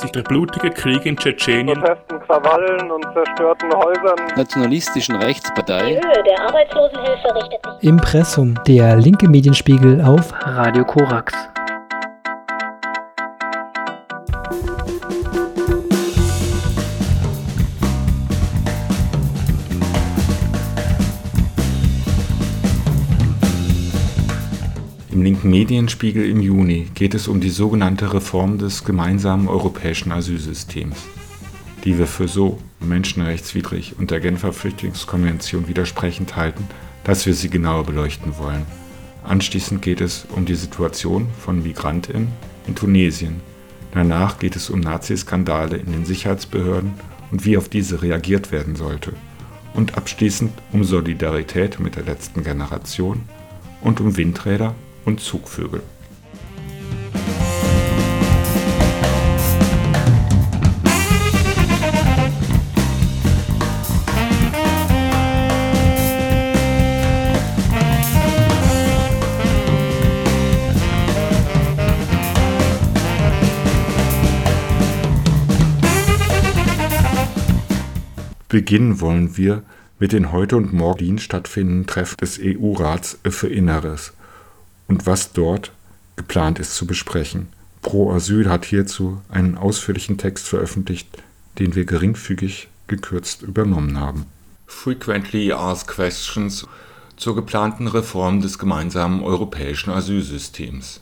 sich der blutige Krieg in Tschetschenien, Protesten, Krawallen und zerstörten Häusern, nationalistischen Rechtspartei. Die Höhe der Arbeitslosenhilfe richtet sich Impressum, der linke Medienspiegel auf Radio Korax. Medienspiegel im Juni geht es um die sogenannte Reform des gemeinsamen europäischen Asylsystems, die wir für so menschenrechtswidrig und der Genfer Flüchtlingskonvention widersprechend halten, dass wir sie genauer beleuchten wollen. Anschließend geht es um die Situation von Migrantinnen in Tunesien. Danach geht es um Nazi-Skandale in den Sicherheitsbehörden und wie auf diese reagiert werden sollte. Und abschließend um Solidarität mit der letzten Generation und um Windräder und Zugvögel. Beginnen wollen wir mit den heute und morgen stattfindenden Treffen des EU-Rats für Inneres und was dort geplant ist zu besprechen. Pro Asyl hat hierzu einen ausführlichen Text veröffentlicht, den wir geringfügig gekürzt übernommen haben. Frequently Asked Questions zur geplanten Reform des gemeinsamen europäischen Asylsystems.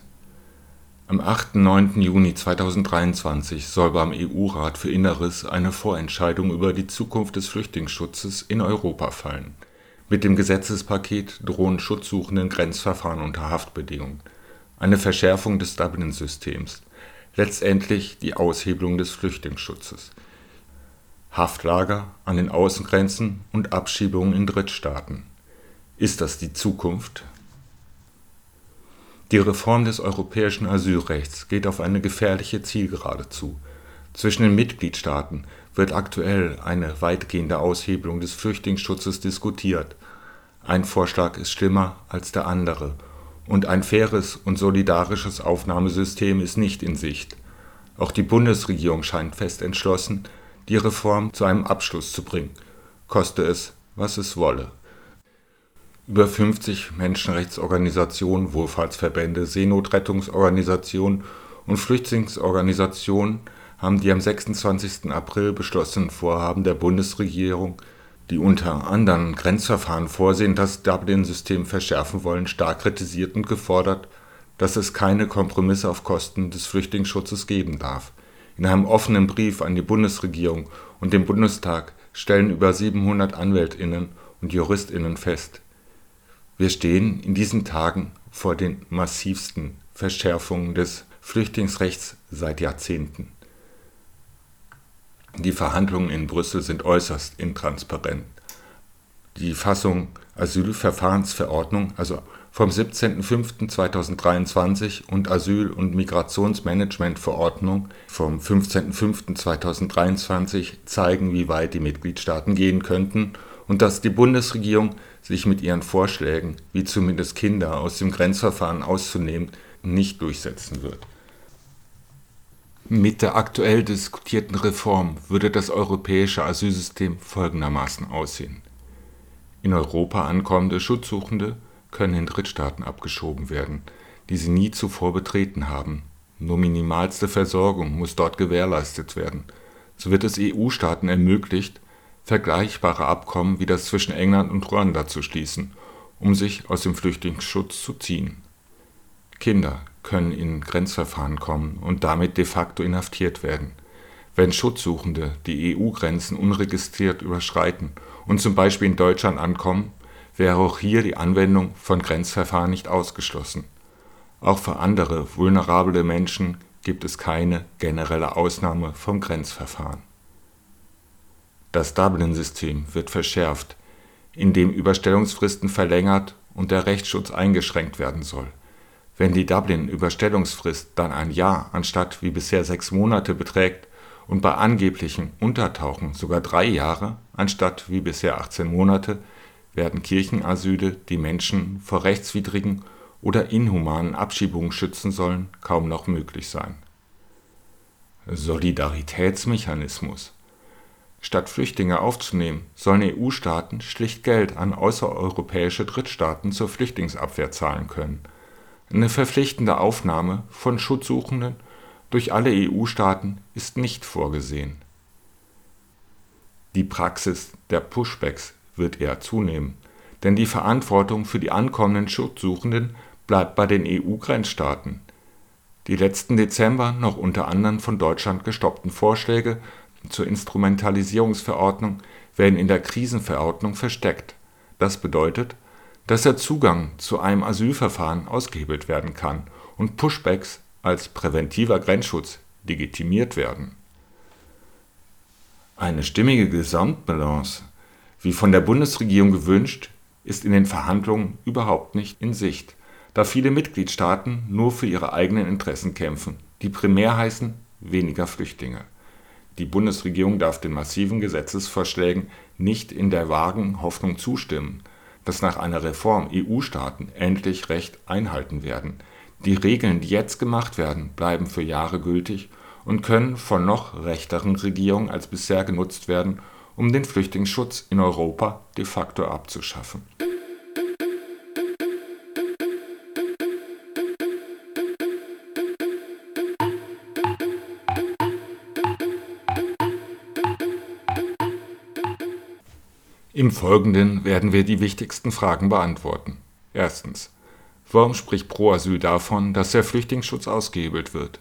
Am 8. 9. Juni 2023 soll beim EU-Rat für Inneres eine Vorentscheidung über die Zukunft des Flüchtlingsschutzes in Europa fallen. Mit dem Gesetzespaket drohen Schutzsuchenden Grenzverfahren unter Haftbedingungen, eine Verschärfung des Dublin-Systems, letztendlich die Aushebelung des Flüchtlingsschutzes, Haftlager an den Außengrenzen und Abschiebungen in Drittstaaten. Ist das die Zukunft? Die Reform des europäischen Asylrechts geht auf eine gefährliche Zielgerade zu. Zwischen den Mitgliedstaaten wird aktuell eine weitgehende Aushebelung des Flüchtlingsschutzes diskutiert. Ein Vorschlag ist schlimmer als der andere, und ein faires und solidarisches Aufnahmesystem ist nicht in Sicht. Auch die Bundesregierung scheint fest entschlossen, die Reform zu einem Abschluss zu bringen, koste es, was es wolle. Über 50 Menschenrechtsorganisationen, Wohlfahrtsverbände, Seenotrettungsorganisationen und Flüchtlingsorganisationen haben die am 26. April beschlossenen Vorhaben der Bundesregierung, die unter anderem Grenzverfahren vorsehen, das Dublin-System verschärfen wollen, stark kritisiert und gefordert, dass es keine Kompromisse auf Kosten des Flüchtlingsschutzes geben darf. In einem offenen Brief an die Bundesregierung und den Bundestag stellen über 700 Anwältinnen und Juristinnen fest, wir stehen in diesen Tagen vor den massivsten Verschärfungen des Flüchtlingsrechts seit Jahrzehnten. Die Verhandlungen in Brüssel sind äußerst intransparent. Die Fassung Asylverfahrensverordnung, also vom 17.05.2023 und Asyl- und Migrationsmanagementverordnung vom 15.05.2023 zeigen, wie weit die Mitgliedstaaten gehen könnten und dass die Bundesregierung sich mit ihren Vorschlägen, wie zumindest Kinder aus dem Grenzverfahren auszunehmen, nicht durchsetzen wird. Mit der aktuell diskutierten Reform würde das europäische Asylsystem folgendermaßen aussehen. In Europa ankommende Schutzsuchende können in Drittstaaten abgeschoben werden, die sie nie zuvor betreten haben. Nur minimalste Versorgung muss dort gewährleistet werden. So wird es EU-Staaten ermöglicht, vergleichbare Abkommen wie das zwischen England und Ruanda zu schließen, um sich aus dem Flüchtlingsschutz zu ziehen. Kinder können in Grenzverfahren kommen und damit de facto inhaftiert werden. Wenn Schutzsuchende die EU-Grenzen unregistriert überschreiten und zum Beispiel in Deutschland ankommen, wäre auch hier die Anwendung von Grenzverfahren nicht ausgeschlossen. Auch für andere vulnerable Menschen gibt es keine generelle Ausnahme vom Grenzverfahren. Das Dublin-System wird verschärft, indem Überstellungsfristen verlängert und der Rechtsschutz eingeschränkt werden soll. Wenn die Dublin-Überstellungsfrist dann ein Jahr anstatt wie bisher sechs Monate beträgt und bei angeblichen Untertauchen sogar drei Jahre anstatt wie bisher 18 Monate, werden Kirchenasyle, die Menschen vor rechtswidrigen oder inhumanen Abschiebungen schützen sollen, kaum noch möglich sein. Solidaritätsmechanismus. Statt Flüchtlinge aufzunehmen, sollen EU-Staaten schlicht Geld an außereuropäische Drittstaaten zur Flüchtlingsabwehr zahlen können. Eine verpflichtende Aufnahme von Schutzsuchenden durch alle EU-Staaten ist nicht vorgesehen. Die Praxis der Pushbacks wird eher zunehmen, denn die Verantwortung für die ankommenden Schutzsuchenden bleibt bei den EU-Grenzstaaten. Die letzten Dezember noch unter anderem von Deutschland gestoppten Vorschläge zur Instrumentalisierungsverordnung werden in der Krisenverordnung versteckt. Das bedeutet, dass der Zugang zu einem Asylverfahren ausgehebelt werden kann und Pushbacks als präventiver Grenzschutz legitimiert werden. Eine stimmige Gesamtbalance, wie von der Bundesregierung gewünscht, ist in den Verhandlungen überhaupt nicht in Sicht, da viele Mitgliedstaaten nur für ihre eigenen Interessen kämpfen, die primär heißen weniger Flüchtlinge. Die Bundesregierung darf den massiven Gesetzesvorschlägen nicht in der vagen Hoffnung zustimmen, dass nach einer Reform EU-Staaten endlich Recht einhalten werden. Die Regeln, die jetzt gemacht werden, bleiben für Jahre gültig und können von noch rechteren Regierungen als bisher genutzt werden, um den Flüchtlingsschutz in Europa de facto abzuschaffen. Im Folgenden werden wir die wichtigsten Fragen beantworten. Erstens. Warum spricht Pro Asyl davon, dass der Flüchtlingsschutz ausgehebelt wird?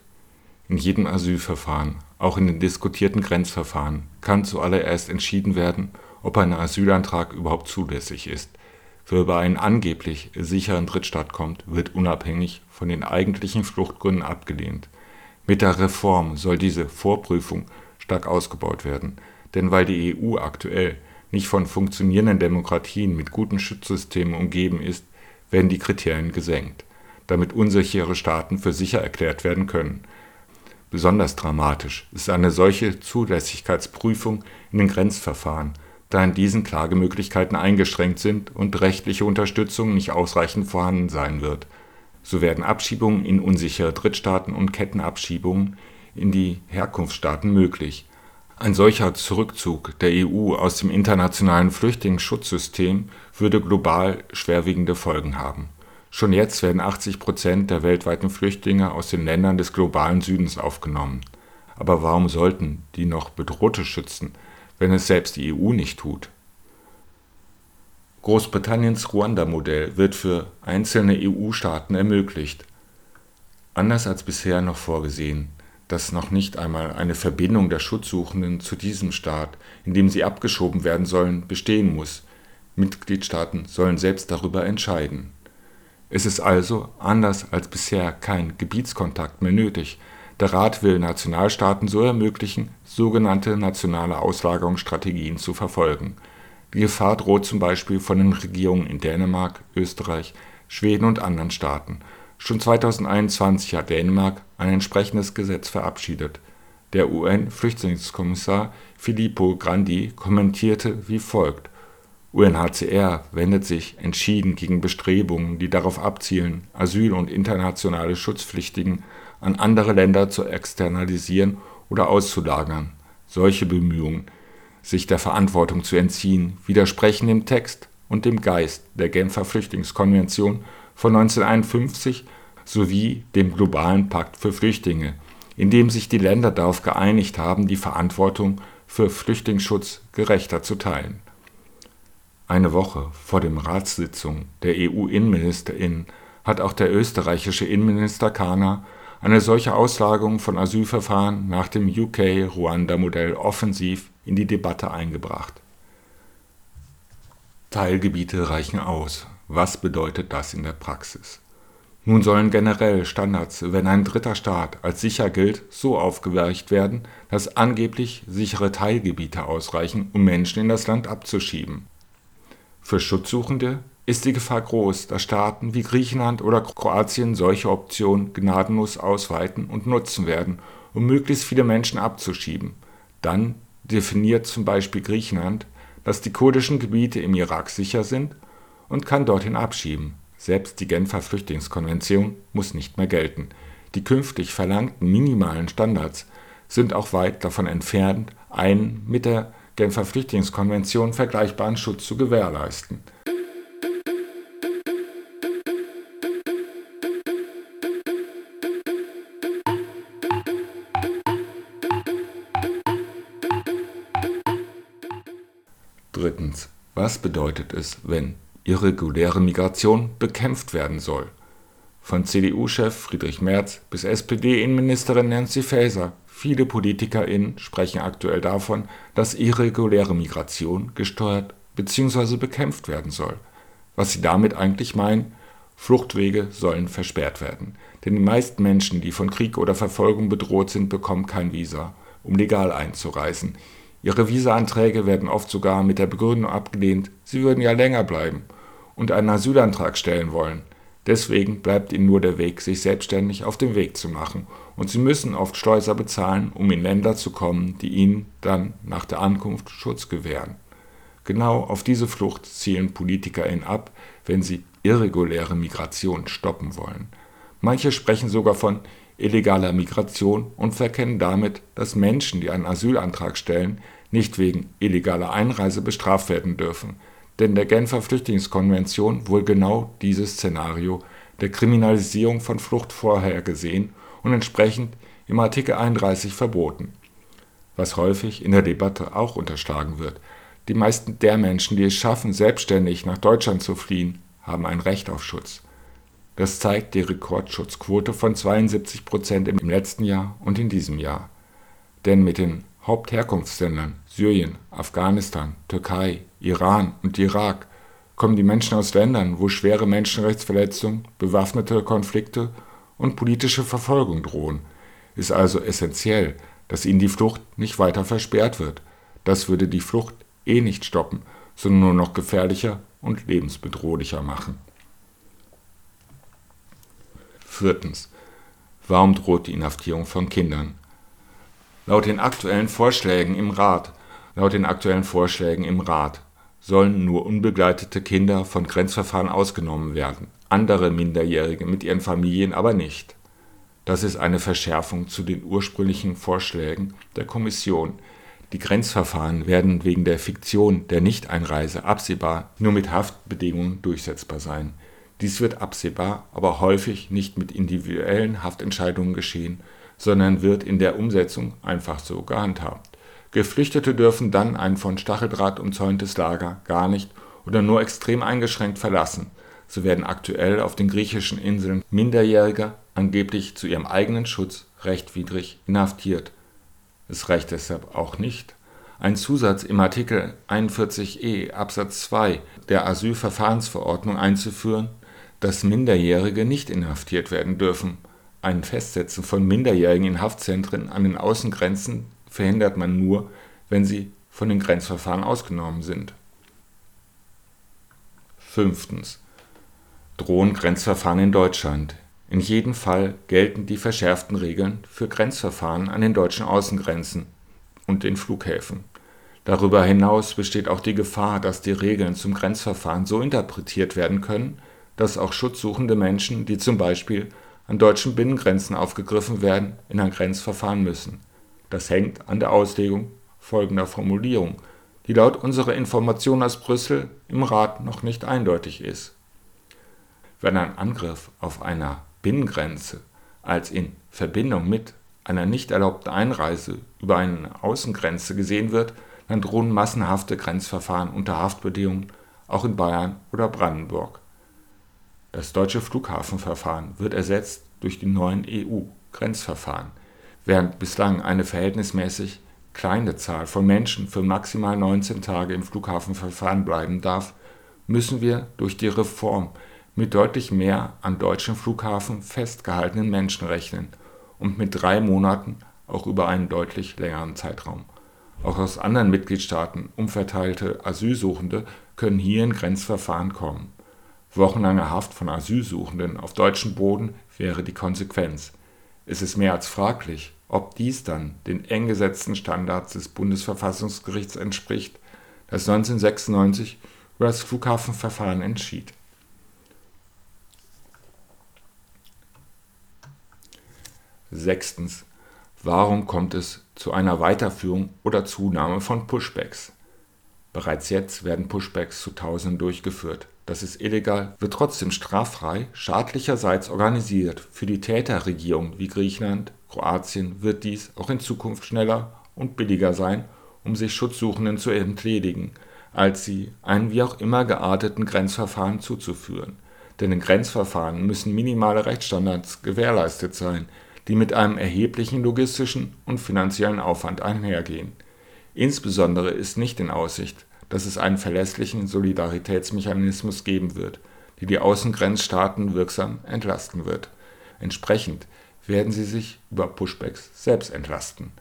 In jedem Asylverfahren, auch in den diskutierten Grenzverfahren, kann zuallererst entschieden werden, ob ein Asylantrag überhaupt zulässig ist. Wer über einen angeblich sicheren Drittstaat kommt, wird unabhängig von den eigentlichen Fluchtgründen abgelehnt. Mit der Reform soll diese Vorprüfung stark ausgebaut werden, denn weil die EU aktuell nicht von funktionierenden Demokratien mit guten Schutzsystemen umgeben ist, werden die Kriterien gesenkt, damit unsichere Staaten für sicher erklärt werden können. Besonders dramatisch ist eine solche Zulässigkeitsprüfung in den Grenzverfahren, da in diesen Klagemöglichkeiten eingeschränkt sind und rechtliche Unterstützung nicht ausreichend vorhanden sein wird. So werden Abschiebungen in unsichere Drittstaaten und Kettenabschiebungen in die Herkunftsstaaten möglich ein solcher Zurückzug der EU aus dem internationalen Flüchtlingsschutzsystem würde global schwerwiegende Folgen haben. Schon jetzt werden 80 Prozent der weltweiten Flüchtlinge aus den Ländern des globalen Südens aufgenommen. Aber warum sollten die noch Bedrohte schützen, wenn es selbst die EU nicht tut? Großbritanniens Ruanda-Modell wird für einzelne EU-Staaten ermöglicht. Anders als bisher noch vorgesehen dass noch nicht einmal eine Verbindung der Schutzsuchenden zu diesem Staat, in dem sie abgeschoben werden sollen, bestehen muss. Mitgliedstaaten sollen selbst darüber entscheiden. Es ist also, anders als bisher, kein Gebietskontakt mehr nötig. Der Rat will Nationalstaaten so ermöglichen, sogenannte nationale Auslagerungsstrategien zu verfolgen. Die Gefahr droht zum Beispiel von den Regierungen in Dänemark, Österreich, Schweden und anderen Staaten Schon 2021 hat Dänemark ein entsprechendes Gesetz verabschiedet. Der UN-Flüchtlingskommissar Filippo Grandi kommentierte wie folgt: UNHCR wendet sich entschieden gegen Bestrebungen, die darauf abzielen, Asyl und internationale Schutzpflichtigen an andere Länder zu externalisieren oder auszulagern. Solche Bemühungen, sich der Verantwortung zu entziehen, widersprechen dem Text und dem Geist der Genfer Flüchtlingskonvention von 1951 sowie dem Globalen Pakt für Flüchtlinge, in dem sich die Länder darauf geeinigt haben, die Verantwortung für Flüchtlingsschutz gerechter zu teilen. Eine Woche vor der Ratssitzung der EU-Innenministerinnen hat auch der österreichische Innenminister Kahner eine solche Auslagerung von Asylverfahren nach dem UK-Ruanda-Modell offensiv in die Debatte eingebracht. Teilgebiete reichen aus was bedeutet das in der Praxis? Nun sollen generell Standards, wenn ein dritter Staat als sicher gilt, so aufgeweicht werden, dass angeblich sichere Teilgebiete ausreichen, um Menschen in das Land abzuschieben. Für Schutzsuchende ist die Gefahr groß, dass Staaten wie Griechenland oder Kroatien solche Optionen gnadenlos ausweiten und nutzen werden, um möglichst viele Menschen abzuschieben. Dann definiert zum Beispiel Griechenland, dass die kurdischen Gebiete im Irak sicher sind und kann dorthin abschieben. Selbst die Genfer Flüchtlingskonvention muss nicht mehr gelten. Die künftig verlangten minimalen Standards sind auch weit davon entfernt, einen mit der Genfer Flüchtlingskonvention vergleichbaren Schutz zu gewährleisten. Drittens. Was bedeutet es, wenn irreguläre Migration bekämpft werden soll? Von CDU-Chef Friedrich Merz bis SPD-Innenministerin Nancy Faeser, viele PolitikerInnen sprechen aktuell davon, dass irreguläre Migration gesteuert bzw. bekämpft werden soll. Was sie damit eigentlich meinen? Fluchtwege sollen versperrt werden. Denn die meisten Menschen, die von Krieg oder Verfolgung bedroht sind, bekommen kein Visa, um legal einzureisen. Ihre Visaanträge werden oft sogar mit der Begründung abgelehnt, sie würden ja länger bleiben und einen Asylantrag stellen wollen. Deswegen bleibt ihnen nur der Weg, sich selbstständig auf den Weg zu machen, und sie müssen oft Schleuser bezahlen, um in Länder zu kommen, die ihnen dann nach der Ankunft Schutz gewähren. Genau auf diese Flucht zielen PolitikerInnen ab, wenn sie irreguläre Migration stoppen wollen. Manche sprechen sogar von illegaler Migration und verkennen damit, dass Menschen, die einen Asylantrag stellen, nicht wegen illegaler Einreise bestraft werden dürfen, denn der Genfer Flüchtlingskonvention wohl genau dieses Szenario der Kriminalisierung von Flucht vorhergesehen und entsprechend im Artikel 31 verboten. Was häufig in der Debatte auch unterschlagen wird, die meisten der Menschen, die es schaffen, selbstständig nach Deutschland zu fliehen, haben ein Recht auf Schutz. Das zeigt die Rekordschutzquote von 72 Prozent im letzten Jahr und in diesem Jahr. Denn mit den Hauptherkunftsländern Syrien, Afghanistan, Türkei, Iran und Irak kommen die Menschen aus Ländern, wo schwere Menschenrechtsverletzungen, bewaffnete Konflikte und politische Verfolgung drohen. Ist also essentiell, dass ihnen die Flucht nicht weiter versperrt wird. Das würde die Flucht eh nicht stoppen, sondern nur noch gefährlicher und lebensbedrohlicher machen. Viertens. Warum droht die Inhaftierung von Kindern? Laut den aktuellen Vorschlägen im Rat, laut den aktuellen Vorschlägen im Rat sollen nur unbegleitete Kinder von Grenzverfahren ausgenommen werden, andere Minderjährige mit ihren Familien aber nicht. Das ist eine Verschärfung zu den ursprünglichen Vorschlägen der Kommission. Die Grenzverfahren werden wegen der Fiktion der Nichteinreise absehbar nur mit Haftbedingungen durchsetzbar sein dies wird absehbar, aber häufig nicht mit individuellen Haftentscheidungen geschehen, sondern wird in der Umsetzung einfach so gehandhabt. Geflüchtete dürfen dann ein von Stacheldraht umzäuntes Lager gar nicht oder nur extrem eingeschränkt verlassen. So werden aktuell auf den griechischen Inseln Minderjährige angeblich zu ihrem eigenen Schutz rechtwidrig inhaftiert. Es reicht deshalb auch nicht, ein Zusatz im Artikel 41e Absatz 2 der Asylverfahrensverordnung einzuführen, dass Minderjährige nicht inhaftiert werden dürfen. Ein Festsetzen von Minderjährigen in Haftzentren an den Außengrenzen verhindert man nur, wenn sie von den Grenzverfahren ausgenommen sind. Fünftens. Drohen Grenzverfahren in Deutschland. In jedem Fall gelten die verschärften Regeln für Grenzverfahren an den deutschen Außengrenzen und den Flughäfen. Darüber hinaus besteht auch die Gefahr, dass die Regeln zum Grenzverfahren so interpretiert werden können, dass auch schutzsuchende Menschen, die zum Beispiel an deutschen Binnengrenzen aufgegriffen werden, in ein Grenzverfahren müssen. Das hängt an der Auslegung folgender Formulierung, die laut unserer Information aus Brüssel im Rat noch nicht eindeutig ist. Wenn ein Angriff auf einer Binnengrenze als in Verbindung mit einer nicht erlaubten Einreise über eine Außengrenze gesehen wird, dann drohen massenhafte Grenzverfahren unter Haftbedingungen auch in Bayern oder Brandenburg. Das deutsche Flughafenverfahren wird ersetzt durch die neuen EU-Grenzverfahren. Während bislang eine verhältnismäßig kleine Zahl von Menschen für maximal 19 Tage im Flughafenverfahren bleiben darf, müssen wir durch die Reform mit deutlich mehr an deutschen Flughafen festgehaltenen Menschen rechnen und mit drei Monaten auch über einen deutlich längeren Zeitraum. Auch aus anderen Mitgliedstaaten umverteilte Asylsuchende können hier in Grenzverfahren kommen Wochenlange Haft von Asylsuchenden auf deutschem Boden wäre die Konsequenz. Es ist mehr als fraglich, ob dies dann den eng gesetzten Standards des Bundesverfassungsgerichts entspricht, das 1996 über das Flughafenverfahren entschied. Sechstens. Warum kommt es zu einer Weiterführung oder Zunahme von Pushbacks? Bereits jetzt werden Pushbacks zu Tausenden durchgeführt. Das ist illegal, wird trotzdem straffrei, schadlicherseits organisiert. Für die Täterregierung wie Griechenland, Kroatien wird dies auch in Zukunft schneller und billiger sein, um sich Schutzsuchenden zu entledigen, als sie einen wie auch immer gearteten Grenzverfahren zuzuführen. Denn in Grenzverfahren müssen minimale Rechtsstandards gewährleistet sein, die mit einem erheblichen logistischen und finanziellen Aufwand einhergehen. Insbesondere ist nicht in Aussicht, dass es einen verlässlichen Solidaritätsmechanismus geben wird, der die Außengrenzstaaten wirksam entlasten wird. Entsprechend werden sie sich über Pushbacks selbst entlasten.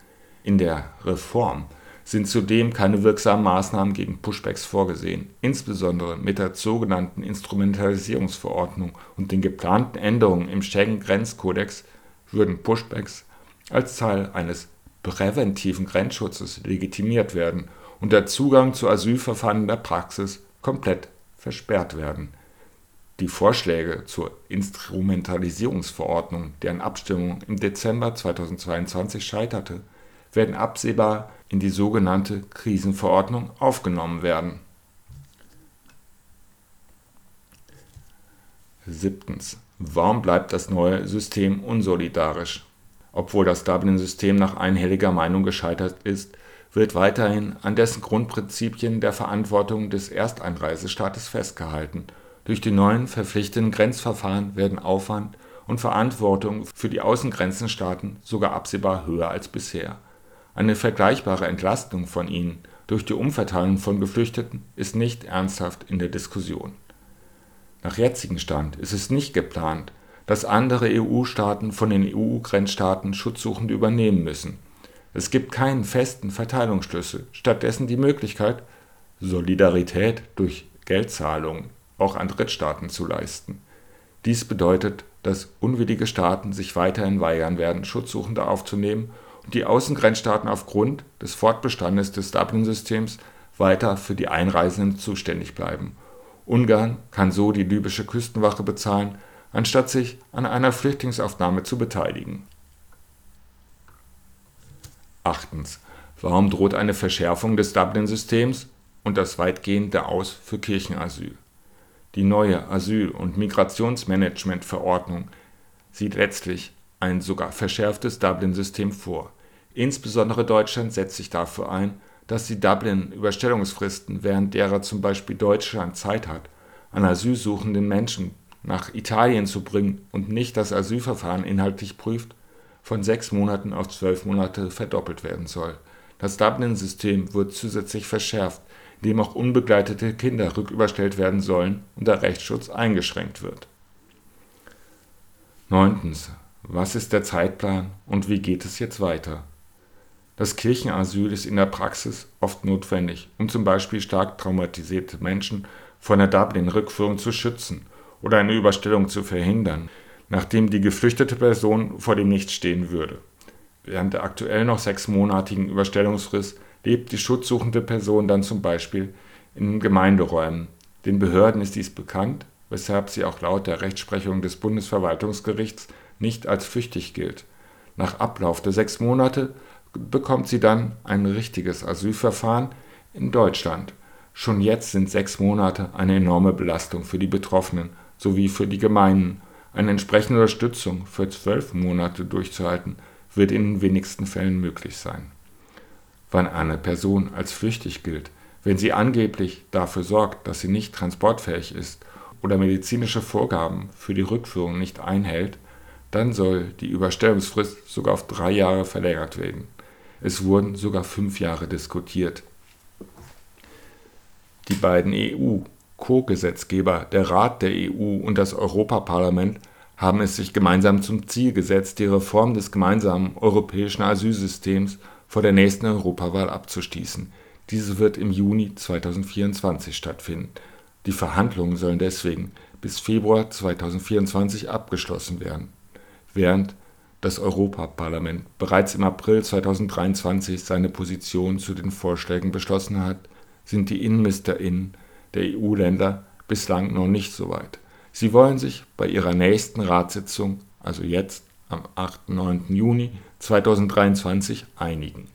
In der Reform sind zudem keine wirksamen Maßnahmen gegen Pushbacks vorgesehen. Insbesondere mit der sogenannten Instrumentalisierungsverordnung und den geplanten Änderungen im Schengen-Grenzkodex würden Pushbacks als Teil eines präventiven Grenzschutzes legitimiert werden und der Zugang zu Asylverfahren in der Praxis komplett versperrt werden. Die Vorschläge zur Instrumentalisierungsverordnung, deren Abstimmung im Dezember 2022 scheiterte, werden absehbar in die sogenannte Krisenverordnung aufgenommen werden. Siebtens. Warum bleibt das neue System unsolidarisch? Obwohl das Dublin-System nach einhelliger Meinung gescheitert ist, wird weiterhin an dessen Grundprinzipien der Verantwortung des Ersteinreisestaates festgehalten. Durch die neuen verpflichtenden Grenzverfahren werden Aufwand und Verantwortung für die Außengrenzenstaaten sogar absehbar höher als bisher. Eine vergleichbare Entlastung von ihnen durch die Umverteilung von Geflüchteten ist nicht ernsthaft in der Diskussion. Nach jetzigem Stand ist es nicht geplant, dass andere EU-Staaten von den EU-Grenzstaaten Schutzsuchende übernehmen müssen es gibt keinen festen Verteilungsschlüssel, stattdessen die Möglichkeit, Solidarität durch Geldzahlungen auch an Drittstaaten zu leisten. Dies bedeutet, dass unwillige Staaten sich weiterhin weigern werden, Schutzsuchende aufzunehmen und die Außengrenzstaaten aufgrund des Fortbestandes des Dublin-Systems weiter für die Einreisenden zuständig bleiben. Ungarn kann so die libysche Küstenwache bezahlen, anstatt sich an einer Flüchtlingsaufnahme zu beteiligen. Warum droht eine Verschärfung des Dublin-Systems und das weitgehende Aus für Kirchenasyl? Die neue Asyl- und Migrationsmanagement-Verordnung sieht letztlich ein sogar verschärftes Dublin-System vor. Insbesondere Deutschland setzt sich dafür ein, dass die Dublin-Überstellungsfristen, während derer zum Beispiel Deutschland Zeit hat, an asylsuchenden Menschen nach Italien zu bringen und nicht das Asylverfahren inhaltlich prüft, von sechs Monaten auf zwölf Monate verdoppelt werden soll. Das Dublin-System wird zusätzlich verschärft, indem auch unbegleitete Kinder rücküberstellt werden sollen und der Rechtsschutz eingeschränkt wird. 9. Was ist der Zeitplan und wie geht es jetzt weiter? Das Kirchenasyl ist in der Praxis oft notwendig, um zum Beispiel stark traumatisierte Menschen vor einer Dublin-Rückführung zu schützen oder eine Überstellung zu verhindern nachdem die geflüchtete Person vor dem Nichts stehen würde. Während der aktuell noch sechsmonatigen Überstellungsfrist lebt die schutzsuchende Person dann zum Beispiel in Gemeinderäumen. Den Behörden ist dies bekannt, weshalb sie auch laut der Rechtsprechung des Bundesverwaltungsgerichts nicht als flüchtig gilt. Nach Ablauf der sechs Monate bekommt sie dann ein richtiges Asylverfahren in Deutschland. Schon jetzt sind sechs Monate eine enorme Belastung für die Betroffenen sowie für die Gemeinden eine entsprechende Unterstützung für zwölf Monate durchzuhalten, wird in den wenigsten Fällen möglich sein. Wann eine Person als flüchtig gilt, wenn sie angeblich dafür sorgt, dass sie nicht transportfähig ist oder medizinische Vorgaben für die Rückführung nicht einhält, dann soll die Überstellungsfrist sogar auf drei Jahre verlängert werden. Es wurden sogar fünf Jahre diskutiert. Die beiden EU Co-Gesetzgeber, der Rat der EU und das Europaparlament, haben es sich gemeinsam zum Ziel gesetzt, die Reform des gemeinsamen europäischen Asylsystems vor der nächsten Europawahl abzuschließen. Diese wird im Juni 2024 stattfinden. Die Verhandlungen sollen deswegen bis Februar 2024 abgeschlossen werden. Während das Europaparlament bereits im April 2023 seine Position zu den Vorschlägen beschlossen hat, sind die InnenministerInnen der EU-Länder bislang noch nicht so weit. Sie wollen sich bei ihrer nächsten Ratssitzung, also jetzt am 8. 9. Juni 2023 einigen.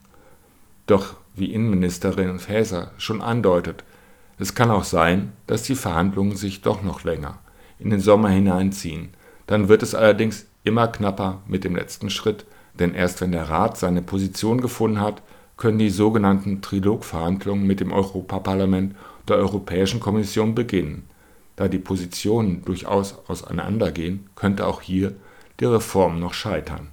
Doch wie Innenministerin Faeser schon andeutet, es kann auch sein, dass die Verhandlungen sich doch noch länger in den Sommer hineinziehen. Dann wird es allerdings immer knapper mit dem letzten Schritt, denn erst wenn der Rat seine Position gefunden hat, können die sogenannten Trilogverhandlungen mit dem Europaparlament der Europäischen Kommission beginnen. Da die Positionen durchaus auseinandergehen, könnte auch hier die Reform noch scheitern.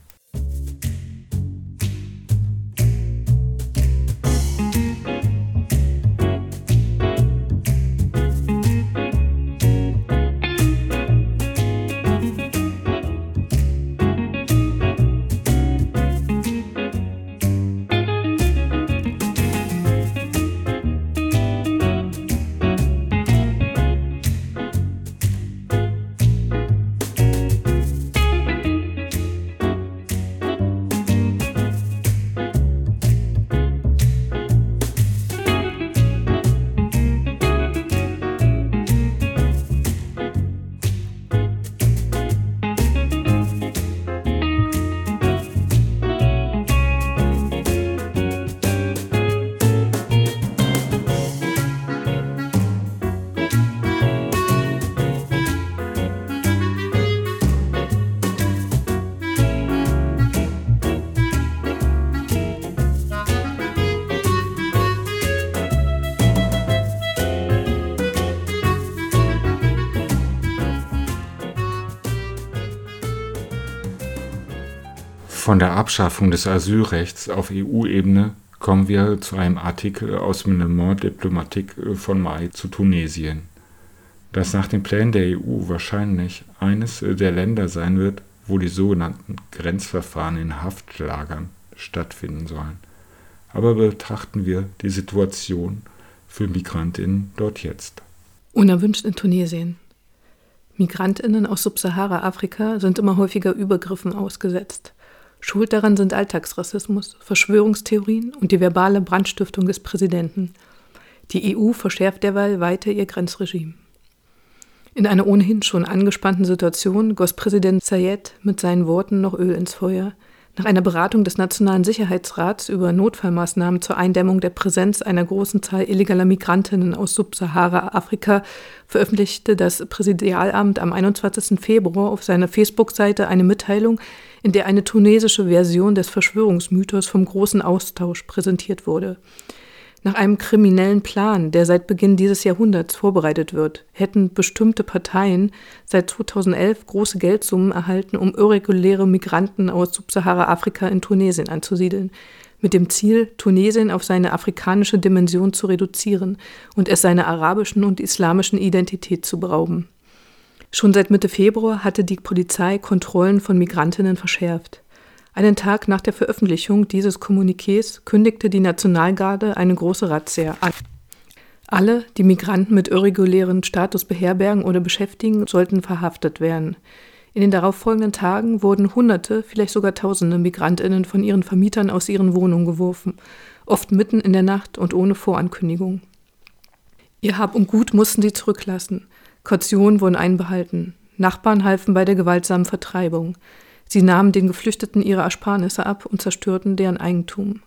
Von der Abschaffung des Asylrechts auf EU-Ebene kommen wir zu einem Artikel aus Monde Diplomatique von Mai zu Tunesien, das nach den Plänen der EU wahrscheinlich eines der Länder sein wird, wo die sogenannten Grenzverfahren in Haftlagern stattfinden sollen. Aber betrachten wir die Situation für Migrantinnen dort jetzt. Unerwünscht in Tunesien. Migrantinnen aus Subsahara-Afrika sind immer häufiger Übergriffen ausgesetzt. Schuld daran sind Alltagsrassismus, Verschwörungstheorien und die verbale Brandstiftung des Präsidenten. Die EU verschärft derweil weiter ihr Grenzregime. In einer ohnehin schon angespannten Situation goss Präsident Zayed mit seinen Worten noch Öl ins Feuer. Nach einer Beratung des Nationalen Sicherheitsrats über Notfallmaßnahmen zur Eindämmung der Präsenz einer großen Zahl illegaler Migrantinnen aus Subsahara-Afrika veröffentlichte das Präsidialamt am 21. Februar auf seiner Facebook-Seite eine Mitteilung, in der eine tunesische Version des Verschwörungsmythos vom großen Austausch präsentiert wurde. Nach einem kriminellen Plan, der seit Beginn dieses Jahrhunderts vorbereitet wird, hätten bestimmte Parteien seit 2011 große Geldsummen erhalten, um irreguläre Migranten aus Subsahara-Afrika in Tunesien anzusiedeln, mit dem Ziel, Tunesien auf seine afrikanische Dimension zu reduzieren und es seiner arabischen und islamischen Identität zu berauben. Schon seit Mitte Februar hatte die Polizei Kontrollen von Migrantinnen verschärft. Einen Tag nach der Veröffentlichung dieses Kommuniqués kündigte die Nationalgarde eine große Razzia an. Alle, die Migranten mit irregulären Status beherbergen oder beschäftigen, sollten verhaftet werden. In den darauffolgenden Tagen wurden Hunderte, vielleicht sogar Tausende Migrantinnen von ihren Vermietern aus ihren Wohnungen geworfen, oft mitten in der Nacht und ohne Vorankündigung. Ihr Hab und Gut mussten sie zurücklassen. Kautionen wurden einbehalten. Nachbarn halfen bei der gewaltsamen Vertreibung. Sie nahmen den Geflüchteten ihre Ersparnisse ab und zerstörten deren Eigentum.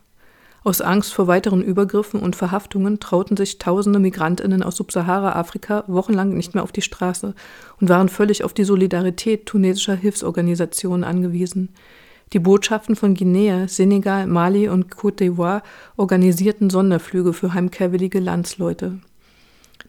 Aus Angst vor weiteren Übergriffen und Verhaftungen trauten sich tausende Migrantinnen aus Subsahara-Afrika wochenlang nicht mehr auf die Straße und waren völlig auf die Solidarität tunesischer Hilfsorganisationen angewiesen. Die Botschaften von Guinea, Senegal, Mali und Côte d'Ivoire organisierten Sonderflüge für heimkehrwillige Landsleute.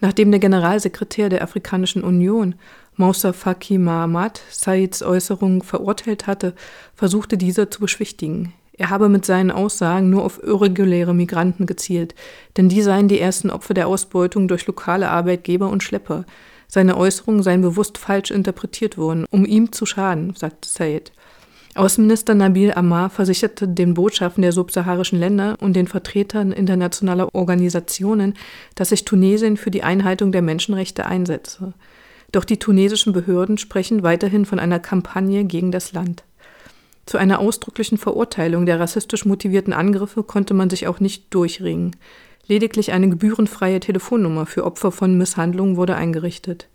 Nachdem der Generalsekretär der Afrikanischen Union, Moussa Faki Mahamat, Saids Äußerungen verurteilt hatte, versuchte dieser zu beschwichtigen. Er habe mit seinen Aussagen nur auf irreguläre Migranten gezielt, denn die seien die ersten Opfer der Ausbeutung durch lokale Arbeitgeber und Schlepper. Seine Äußerungen seien bewusst falsch interpretiert worden, um ihm zu schaden, sagte Said. Außenminister Nabil Ammar versicherte den Botschaften der subsaharischen Länder und den Vertretern internationaler Organisationen, dass sich Tunesien für die Einhaltung der Menschenrechte einsetze. Doch die tunesischen Behörden sprechen weiterhin von einer Kampagne gegen das Land. Zu einer ausdrücklichen Verurteilung der rassistisch motivierten Angriffe konnte man sich auch nicht durchringen. Lediglich eine gebührenfreie Telefonnummer für Opfer von Misshandlungen wurde eingerichtet.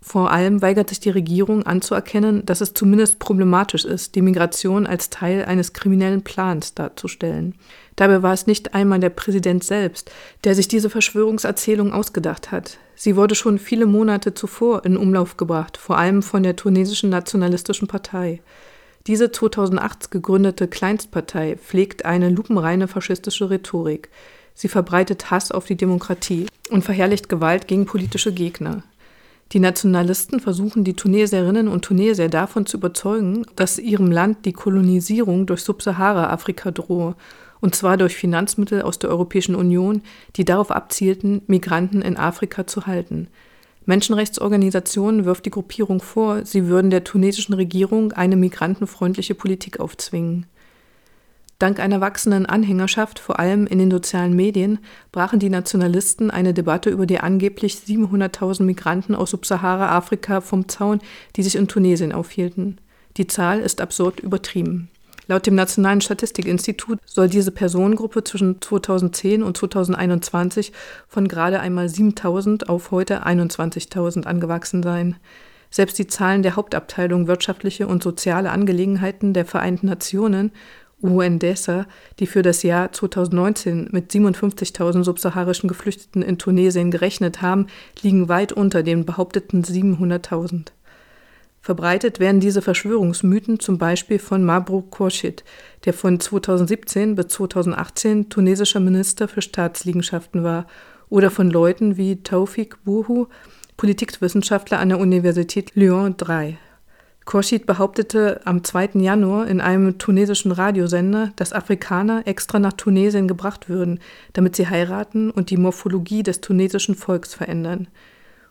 Vor allem weigert sich die Regierung anzuerkennen, dass es zumindest problematisch ist, die Migration als Teil eines kriminellen Plans darzustellen. Dabei war es nicht einmal der Präsident selbst, der sich diese Verschwörungserzählung ausgedacht hat. Sie wurde schon viele Monate zuvor in Umlauf gebracht, vor allem von der tunesischen nationalistischen Partei. Diese 2008 gegründete Kleinstpartei pflegt eine lupenreine faschistische Rhetorik. Sie verbreitet Hass auf die Demokratie und verherrlicht Gewalt gegen politische Gegner. Die Nationalisten versuchen, die Tunesierinnen und Tunesier davon zu überzeugen, dass ihrem Land die Kolonisierung durch Subsahara-Afrika drohe, und zwar durch Finanzmittel aus der Europäischen Union, die darauf abzielten, Migranten in Afrika zu halten. Menschenrechtsorganisationen wirft die Gruppierung vor, sie würden der tunesischen Regierung eine migrantenfreundliche Politik aufzwingen. Dank einer wachsenden Anhängerschaft, vor allem in den sozialen Medien, brachen die Nationalisten eine Debatte über die angeblich 700.000 Migranten aus Subsahara-Afrika vom Zaun, die sich in Tunesien aufhielten. Die Zahl ist absurd übertrieben. Laut dem Nationalen Statistikinstitut soll diese Personengruppe zwischen 2010 und 2021 von gerade einmal 7.000 auf heute 21.000 angewachsen sein. Selbst die Zahlen der Hauptabteilung Wirtschaftliche und Soziale Angelegenheiten der Vereinten Nationen UNDESA, die für das Jahr 2019 mit 57.000 subsaharischen Geflüchteten in Tunesien gerechnet haben, liegen weit unter den behaupteten 700.000. Verbreitet werden diese Verschwörungsmythen zum Beispiel von Mabruk Khurshid, der von 2017 bis 2018 tunesischer Minister für Staatsliegenschaften war, oder von Leuten wie Taufik Buhu, Politikwissenschaftler an der Universität Lyon III. Khurshid behauptete am 2. Januar in einem tunesischen Radiosender, dass Afrikaner extra nach Tunesien gebracht würden, damit sie heiraten und die Morphologie des tunesischen Volks verändern.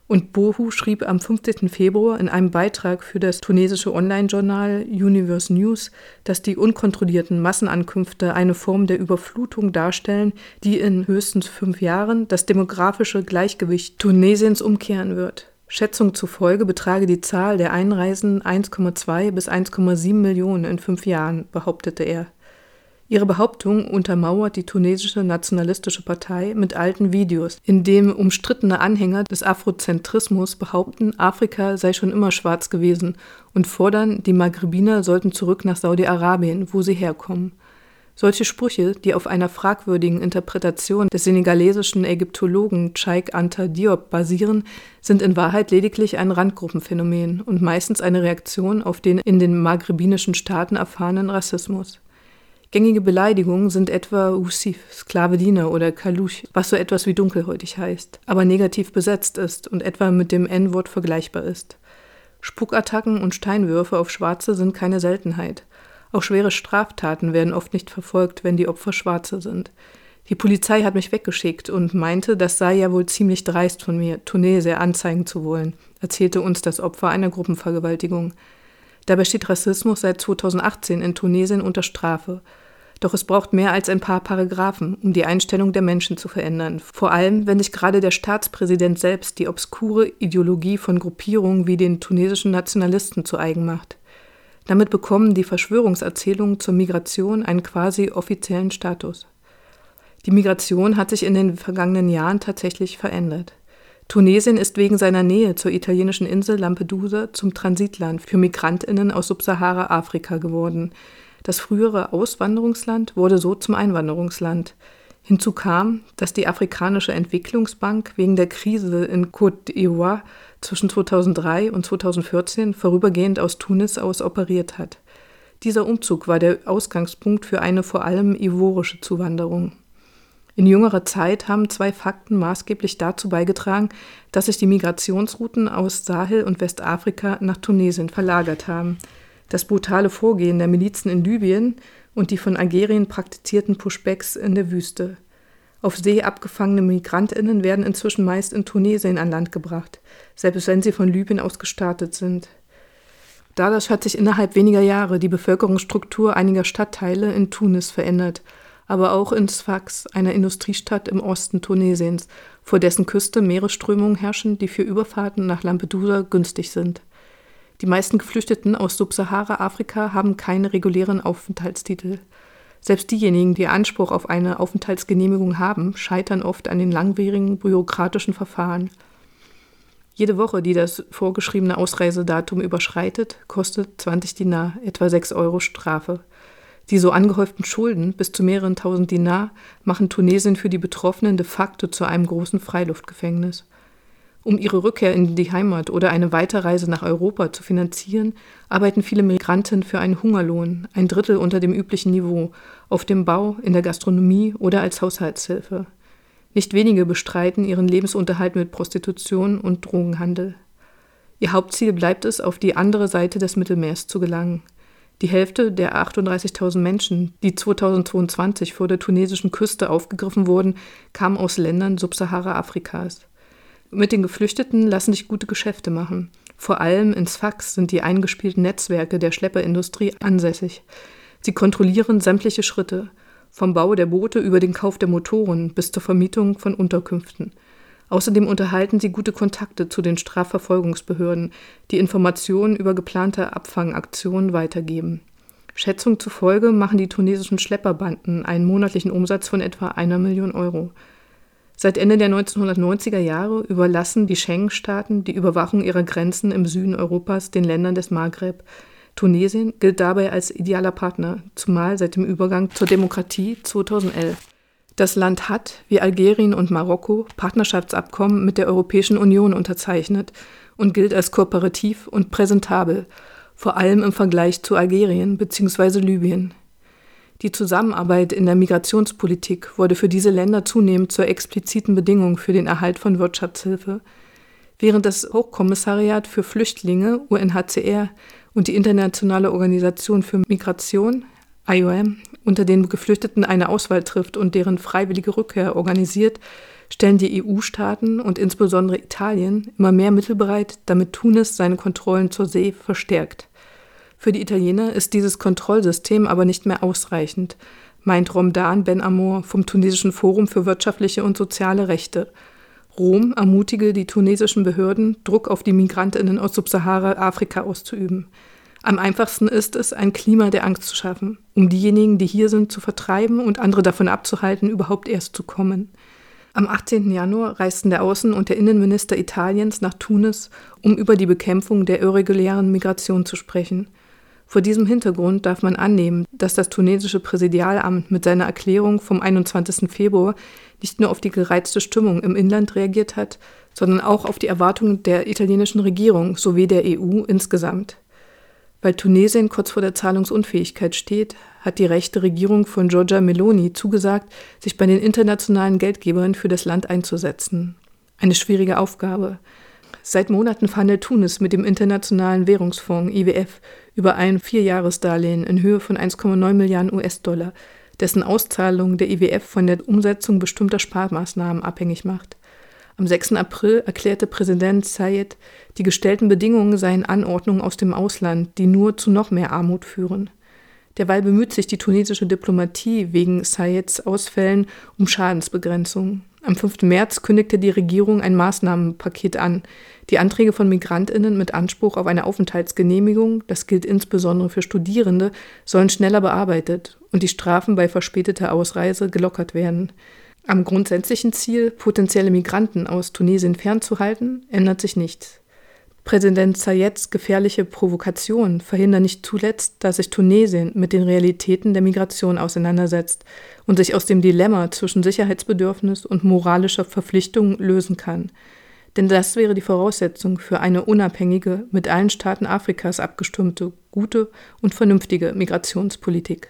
Und Bohu schrieb am 15. Februar in einem Beitrag für das tunesische Online-Journal Universe News, dass die unkontrollierten Massenankünfte eine Form der Überflutung darstellen, die in höchstens fünf Jahren das demografische Gleichgewicht Tunesiens umkehren wird. Schätzung zufolge betrage die Zahl der Einreisen 1,2 bis 1,7 Millionen in fünf Jahren, behauptete er. Ihre Behauptung untermauert die tunesische nationalistische Partei mit alten Videos, in dem umstrittene Anhänger des Afrozentrismus behaupten, Afrika sei schon immer schwarz gewesen und fordern, die Maghrebiner sollten zurück nach Saudi-Arabien, wo sie herkommen. Solche Sprüche, die auf einer fragwürdigen Interpretation des senegalesischen Ägyptologen Cheikh Anta Diop basieren, sind in Wahrheit lediglich ein Randgruppenphänomen und meistens eine Reaktion auf den in den maghrebinischen Staaten erfahrenen Rassismus. Gängige Beleidigungen sind etwa Usif, Sklavediener oder Kalush, was so etwas wie dunkelhäutig heißt, aber negativ besetzt ist und etwa mit dem N-Wort vergleichbar ist. Spukattacken und Steinwürfe auf Schwarze sind keine Seltenheit. Auch schwere Straftaten werden oft nicht verfolgt, wenn die Opfer Schwarze sind. Die Polizei hat mich weggeschickt und meinte, das sei ja wohl ziemlich dreist von mir, Tunesier anzeigen zu wollen, erzählte uns das Opfer einer Gruppenvergewaltigung. Dabei steht Rassismus seit 2018 in Tunesien unter Strafe. Doch es braucht mehr als ein paar Paragraphen, um die Einstellung der Menschen zu verändern. Vor allem, wenn sich gerade der Staatspräsident selbst die obskure Ideologie von Gruppierungen wie den tunesischen Nationalisten zu eigen macht. Damit bekommen die Verschwörungserzählungen zur Migration einen quasi offiziellen Status. Die Migration hat sich in den vergangenen Jahren tatsächlich verändert. Tunesien ist wegen seiner Nähe zur italienischen Insel Lampedusa zum Transitland für Migrantinnen aus Subsahara-Afrika geworden. Das frühere Auswanderungsland wurde so zum Einwanderungsland. Hinzu kam, dass die Afrikanische Entwicklungsbank wegen der Krise in Côte d'Ivoire zwischen 2003 und 2014 vorübergehend aus Tunis aus operiert hat. Dieser Umzug war der Ausgangspunkt für eine vor allem ivorische Zuwanderung. In jüngerer Zeit haben zwei Fakten maßgeblich dazu beigetragen, dass sich die Migrationsrouten aus Sahel und Westafrika nach Tunesien verlagert haben. Das brutale Vorgehen der Milizen in Libyen und die von Algerien praktizierten Pushbacks in der Wüste. Auf See abgefangene Migrantinnen werden inzwischen meist in Tunesien an Land gebracht, selbst wenn sie von Libyen aus gestartet sind. Dadurch hat sich innerhalb weniger Jahre die Bevölkerungsstruktur einiger Stadtteile in Tunis verändert aber auch in Sfax, einer Industriestadt im Osten Tunesiens, vor dessen Küste Meeresströmungen herrschen, die für Überfahrten nach Lampedusa günstig sind. Die meisten Geflüchteten aus Subsahara-Afrika haben keine regulären Aufenthaltstitel. Selbst diejenigen, die Anspruch auf eine Aufenthaltsgenehmigung haben, scheitern oft an den langwierigen bürokratischen Verfahren. Jede Woche, die das vorgeschriebene Ausreisedatum überschreitet, kostet 20 Dinar, etwa 6 Euro Strafe. Die so angehäuften Schulden bis zu mehreren tausend Dinar machen Tunesien für die Betroffenen de facto zu einem großen Freiluftgefängnis. Um ihre Rückkehr in die Heimat oder eine Weiterreise nach Europa zu finanzieren, arbeiten viele Migranten für einen Hungerlohn, ein Drittel unter dem üblichen Niveau, auf dem Bau, in der Gastronomie oder als Haushaltshilfe. Nicht wenige bestreiten ihren Lebensunterhalt mit Prostitution und Drogenhandel. Ihr Hauptziel bleibt es, auf die andere Seite des Mittelmeers zu gelangen. Die Hälfte der 38.000 Menschen, die 2022 vor der tunesischen Küste aufgegriffen wurden, kamen aus Ländern Subsahara-Afrikas. Mit den Geflüchteten lassen sich gute Geschäfte machen. Vor allem in Sfax sind die eingespielten Netzwerke der Schlepperindustrie ansässig. Sie kontrollieren sämtliche Schritte, vom Bau der Boote über den Kauf der Motoren bis zur Vermietung von Unterkünften. Außerdem unterhalten sie gute Kontakte zu den Strafverfolgungsbehörden, die Informationen über geplante Abfangaktionen weitergeben. Schätzung zufolge machen die tunesischen Schlepperbanden einen monatlichen Umsatz von etwa einer Million Euro. Seit Ende der 1990er Jahre überlassen die Schengen-Staaten die Überwachung ihrer Grenzen im Süden Europas den Ländern des Maghreb. Tunesien gilt dabei als idealer Partner, zumal seit dem Übergang zur Demokratie 2011. Das Land hat, wie Algerien und Marokko, Partnerschaftsabkommen mit der Europäischen Union unterzeichnet und gilt als kooperativ und präsentabel, vor allem im Vergleich zu Algerien bzw. Libyen. Die Zusammenarbeit in der Migrationspolitik wurde für diese Länder zunehmend zur expliziten Bedingung für den Erhalt von Wirtschaftshilfe, während das Hochkommissariat für Flüchtlinge UNHCR und die Internationale Organisation für Migration IOM unter den Geflüchteten eine Auswahl trifft und deren freiwillige Rückkehr organisiert, stellen die EU-Staaten und insbesondere Italien immer mehr Mittel bereit, damit Tunis seine Kontrollen zur See verstärkt. Für die Italiener ist dieses Kontrollsystem aber nicht mehr ausreichend, meint Romdan Ben Amour vom tunesischen Forum für wirtschaftliche und soziale Rechte. Rom ermutige die tunesischen Behörden, Druck auf die Migrantinnen aus Subsahara-Afrika auszuüben. Am einfachsten ist es, ein Klima der Angst zu schaffen, um diejenigen, die hier sind, zu vertreiben und andere davon abzuhalten, überhaupt erst zu kommen. Am 18. Januar reisten der Außen- und der Innenminister Italiens nach Tunis, um über die Bekämpfung der irregulären Migration zu sprechen. Vor diesem Hintergrund darf man annehmen, dass das tunesische Präsidialamt mit seiner Erklärung vom 21. Februar nicht nur auf die gereizte Stimmung im Inland reagiert hat, sondern auch auf die Erwartungen der italienischen Regierung sowie der EU insgesamt. Weil Tunesien kurz vor der Zahlungsunfähigkeit steht, hat die rechte Regierung von Giorgia Meloni zugesagt, sich bei den internationalen Geldgebern für das Land einzusetzen. Eine schwierige Aufgabe. Seit Monaten verhandelt Tunis mit dem Internationalen Währungsfonds IWF über ein Vierjahresdarlehen in Höhe von 1,9 Milliarden US-Dollar, dessen Auszahlung der IWF von der Umsetzung bestimmter Sparmaßnahmen abhängig macht. Am 6. April erklärte Präsident Sayed, die gestellten Bedingungen seien Anordnungen aus dem Ausland, die nur zu noch mehr Armut führen. Derweil bemüht sich die tunesische Diplomatie wegen Sayeds Ausfällen um Schadensbegrenzung. Am 5. März kündigte die Regierung ein Maßnahmenpaket an. Die Anträge von Migrantinnen mit Anspruch auf eine Aufenthaltsgenehmigung, das gilt insbesondere für Studierende, sollen schneller bearbeitet und die Strafen bei verspäteter Ausreise gelockert werden. Am grundsätzlichen Ziel, potenzielle Migranten aus Tunesien fernzuhalten, ändert sich nichts. Präsident Zayeds gefährliche Provokation verhindern nicht zuletzt, dass sich Tunesien mit den Realitäten der Migration auseinandersetzt und sich aus dem Dilemma zwischen Sicherheitsbedürfnis und moralischer Verpflichtung lösen kann. Denn das wäre die Voraussetzung für eine unabhängige, mit allen Staaten Afrikas abgestimmte, gute und vernünftige Migrationspolitik.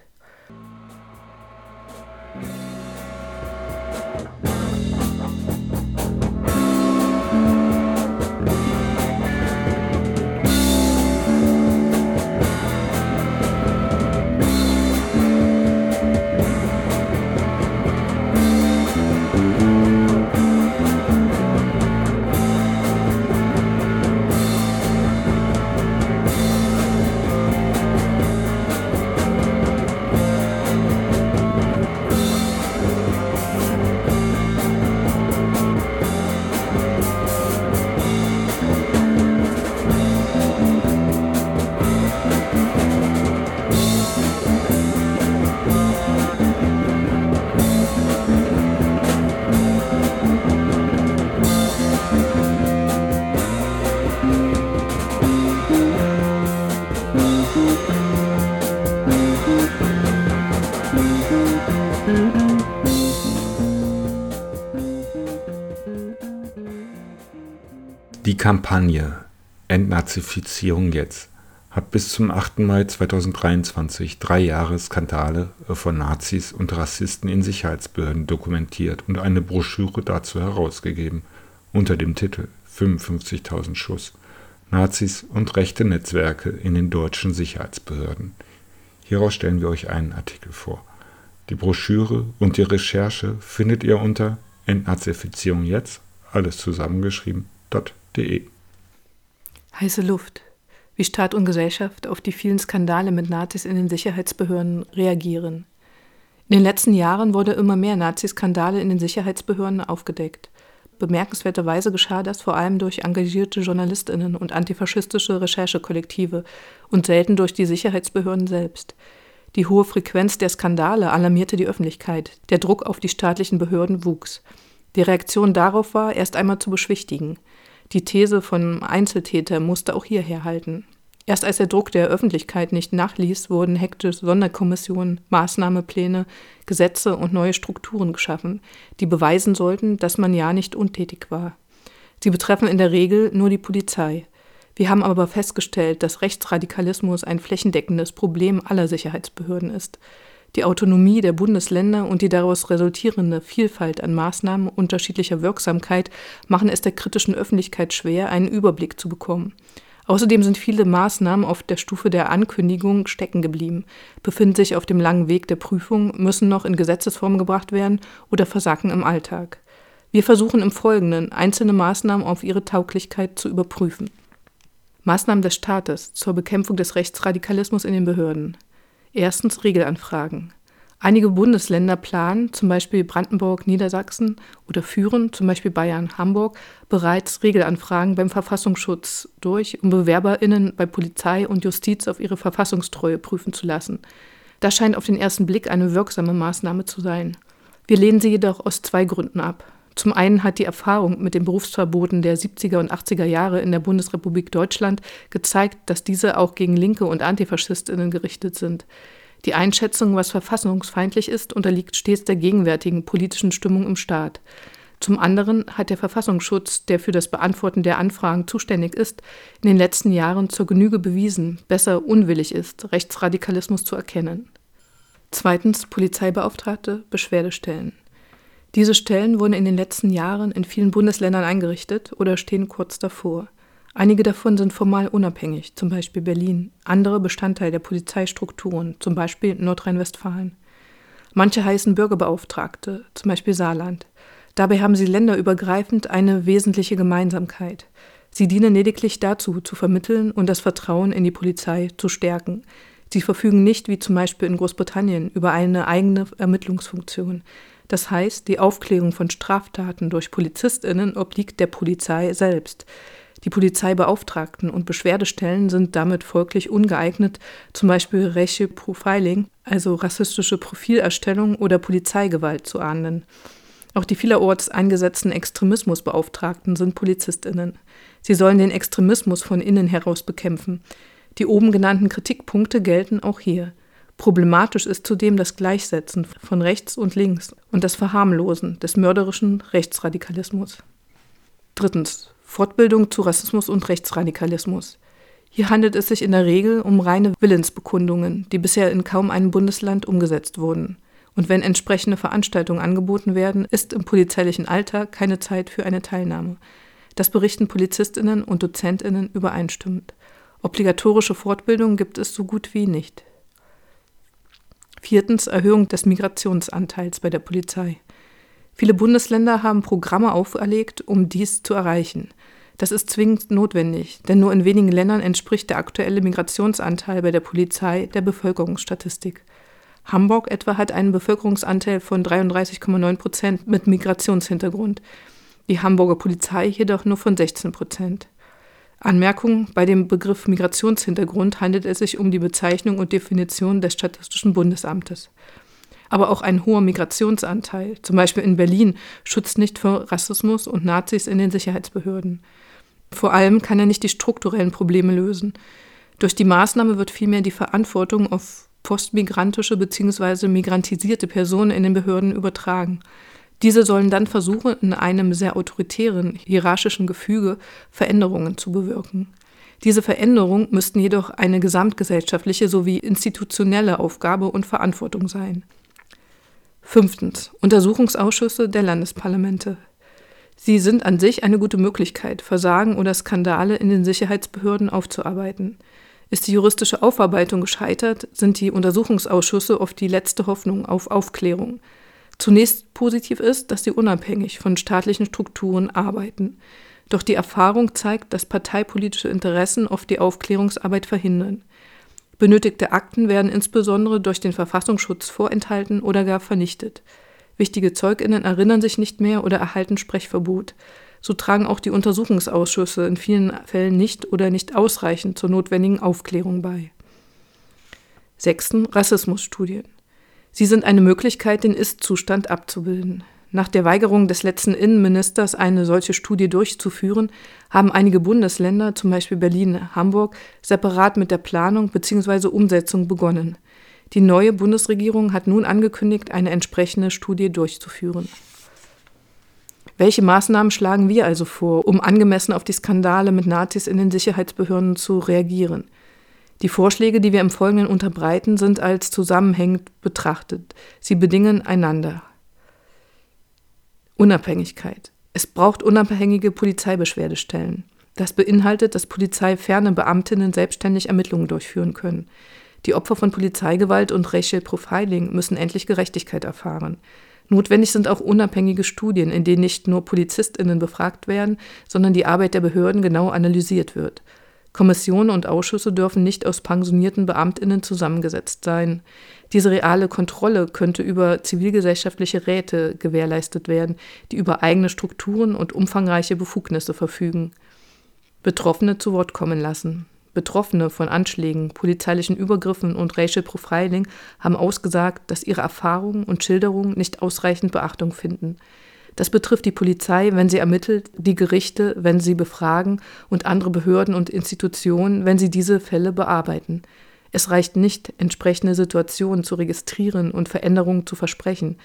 Die Kampagne Entnazifizierung jetzt hat bis zum 8. Mai 2023 drei Jahre Skandale von Nazis und Rassisten in Sicherheitsbehörden dokumentiert und eine Broschüre dazu herausgegeben unter dem Titel 55.000 Schuss Nazis und rechte Netzwerke in den deutschen Sicherheitsbehörden. Hieraus stellen wir euch einen Artikel vor. Die Broschüre und die Recherche findet ihr unter Entnazifizierung jetzt, alles zusammengeschrieben.de. Heiße Luft. Wie Staat und Gesellschaft auf die vielen Skandale mit Nazis in den Sicherheitsbehörden reagieren. In den letzten Jahren wurde immer mehr Nazi-Skandale in den Sicherheitsbehörden aufgedeckt. Bemerkenswerterweise geschah das vor allem durch engagierte JournalistInnen und antifaschistische Recherchekollektive und selten durch die Sicherheitsbehörden selbst. Die hohe Frequenz der Skandale alarmierte die Öffentlichkeit. Der Druck auf die staatlichen Behörden wuchs. Die Reaktion darauf war, erst einmal zu beschwichtigen. Die These von Einzeltäter musste auch hier herhalten. Erst als der Druck der Öffentlichkeit nicht nachließ, wurden hektisch Sonderkommissionen, Maßnahmepläne, Gesetze und neue Strukturen geschaffen, die beweisen sollten, dass man ja nicht untätig war. Sie betreffen in der Regel nur die Polizei. Wir haben aber festgestellt, dass Rechtsradikalismus ein flächendeckendes Problem aller Sicherheitsbehörden ist. Die Autonomie der Bundesländer und die daraus resultierende Vielfalt an Maßnahmen unterschiedlicher Wirksamkeit machen es der kritischen Öffentlichkeit schwer, einen Überblick zu bekommen. Außerdem sind viele Maßnahmen auf der Stufe der Ankündigung stecken geblieben, befinden sich auf dem langen Weg der Prüfung, müssen noch in Gesetzesform gebracht werden oder versacken im Alltag. Wir versuchen im Folgenden, einzelne Maßnahmen auf ihre Tauglichkeit zu überprüfen. Maßnahmen des Staates zur Bekämpfung des Rechtsradikalismus in den Behörden. Erstens Regelanfragen. Einige Bundesländer planen, zum Beispiel Brandenburg, Niedersachsen oder führen, zum Beispiel Bayern, Hamburg, bereits Regelanfragen beim Verfassungsschutz durch, um BewerberInnen bei Polizei und Justiz auf ihre Verfassungstreue prüfen zu lassen. Das scheint auf den ersten Blick eine wirksame Maßnahme zu sein. Wir lehnen sie jedoch aus zwei Gründen ab. Zum einen hat die Erfahrung mit den Berufsverboten der 70er und 80er Jahre in der Bundesrepublik Deutschland gezeigt, dass diese auch gegen Linke und Antifaschistinnen gerichtet sind. Die Einschätzung, was verfassungsfeindlich ist, unterliegt stets der gegenwärtigen politischen Stimmung im Staat. Zum anderen hat der Verfassungsschutz, der für das Beantworten der Anfragen zuständig ist, in den letzten Jahren zur Genüge bewiesen, besser unwillig ist, Rechtsradikalismus zu erkennen. Zweitens Polizeibeauftragte, Beschwerdestellen. Diese Stellen wurden in den letzten Jahren in vielen Bundesländern eingerichtet oder stehen kurz davor. Einige davon sind formal unabhängig, zum Beispiel Berlin, andere Bestandteil der Polizeistrukturen, zum Beispiel Nordrhein-Westfalen. Manche heißen Bürgerbeauftragte, zum Beispiel Saarland. Dabei haben sie länderübergreifend eine wesentliche Gemeinsamkeit. Sie dienen lediglich dazu, zu vermitteln und das Vertrauen in die Polizei zu stärken. Sie verfügen nicht, wie zum Beispiel in Großbritannien, über eine eigene Ermittlungsfunktion. Das heißt, die Aufklärung von Straftaten durch Polizistinnen obliegt der Polizei selbst. Die Polizeibeauftragten und Beschwerdestellen sind damit folglich ungeeignet, zum Beispiel Racial Profiling, also rassistische Profilerstellung oder Polizeigewalt zu ahnden. Auch die vielerorts eingesetzten Extremismusbeauftragten sind PolizistInnen. Sie sollen den Extremismus von innen heraus bekämpfen. Die oben genannten Kritikpunkte gelten auch hier. Problematisch ist zudem das Gleichsetzen von rechts und links und das Verharmlosen des mörderischen Rechtsradikalismus. Drittens. Fortbildung zu Rassismus und Rechtsradikalismus. Hier handelt es sich in der Regel um reine Willensbekundungen, die bisher in kaum einem Bundesland umgesetzt wurden. Und wenn entsprechende Veranstaltungen angeboten werden, ist im polizeilichen Alltag keine Zeit für eine Teilnahme. Das berichten Polizistinnen und Dozentinnen übereinstimmend. Obligatorische Fortbildung gibt es so gut wie nicht. Viertens Erhöhung des Migrationsanteils bei der Polizei. Viele Bundesländer haben Programme auferlegt, um dies zu erreichen. Das ist zwingend notwendig, denn nur in wenigen Ländern entspricht der aktuelle Migrationsanteil bei der Polizei der Bevölkerungsstatistik. Hamburg etwa hat einen Bevölkerungsanteil von 33,9 Prozent mit Migrationshintergrund, die Hamburger Polizei jedoch nur von 16 Prozent. Anmerkung: Bei dem Begriff Migrationshintergrund handelt es sich um die Bezeichnung und Definition des Statistischen Bundesamtes aber auch ein hoher Migrationsanteil, zum Beispiel in Berlin, schützt nicht vor Rassismus und Nazis in den Sicherheitsbehörden. Vor allem kann er nicht die strukturellen Probleme lösen. Durch die Maßnahme wird vielmehr die Verantwortung auf postmigrantische bzw. migrantisierte Personen in den Behörden übertragen. Diese sollen dann versuchen, in einem sehr autoritären, hierarchischen Gefüge Veränderungen zu bewirken. Diese Veränderungen müssten jedoch eine gesamtgesellschaftliche sowie institutionelle Aufgabe und Verantwortung sein. Fünftens. Untersuchungsausschüsse der Landesparlamente. Sie sind an sich eine gute Möglichkeit, Versagen oder Skandale in den Sicherheitsbehörden aufzuarbeiten. Ist die juristische Aufarbeitung gescheitert, sind die Untersuchungsausschüsse oft die letzte Hoffnung auf Aufklärung. Zunächst positiv ist, dass sie unabhängig von staatlichen Strukturen arbeiten. Doch die Erfahrung zeigt, dass parteipolitische Interessen oft die Aufklärungsarbeit verhindern. Benötigte Akten werden insbesondere durch den Verfassungsschutz vorenthalten oder gar vernichtet. Wichtige Zeuginnen erinnern sich nicht mehr oder erhalten Sprechverbot. So tragen auch die Untersuchungsausschüsse in vielen Fällen nicht oder nicht ausreichend zur notwendigen Aufklärung bei. Sechsten Rassismusstudien. Sie sind eine Möglichkeit, den Ist-Zustand abzubilden. Nach der Weigerung des letzten Innenministers, eine solche Studie durchzuführen, haben einige Bundesländer, zum Beispiel Berlin, Hamburg, separat mit der Planung bzw. Umsetzung begonnen. Die neue Bundesregierung hat nun angekündigt, eine entsprechende Studie durchzuführen. Welche Maßnahmen schlagen wir also vor, um angemessen auf die Skandale mit Nazis in den Sicherheitsbehörden zu reagieren? Die Vorschläge, die wir im Folgenden unterbreiten, sind als zusammenhängend betrachtet. Sie bedingen einander. Unabhängigkeit. Es braucht unabhängige Polizeibeschwerdestellen. Das beinhaltet, dass polizeiferne Beamtinnen selbstständig Ermittlungen durchführen können. Die Opfer von Polizeigewalt und Racial Profiling müssen endlich Gerechtigkeit erfahren. Notwendig sind auch unabhängige Studien, in denen nicht nur Polizistinnen befragt werden, sondern die Arbeit der Behörden genau analysiert wird. Kommissionen und Ausschüsse dürfen nicht aus pensionierten Beamtinnen zusammengesetzt sein. Diese reale Kontrolle könnte über zivilgesellschaftliche Räte gewährleistet werden, die über eigene Strukturen und umfangreiche Befugnisse verfügen. Betroffene zu Wort kommen lassen. Betroffene von Anschlägen, polizeilichen Übergriffen und Racial Profiling haben ausgesagt, dass ihre Erfahrungen und Schilderungen nicht ausreichend Beachtung finden. Das betrifft die Polizei, wenn sie ermittelt, die Gerichte, wenn sie befragen und andere Behörden und Institutionen, wenn sie diese Fälle bearbeiten. Es reicht nicht, entsprechende Situationen zu registrieren und Veränderungen zu versprechen.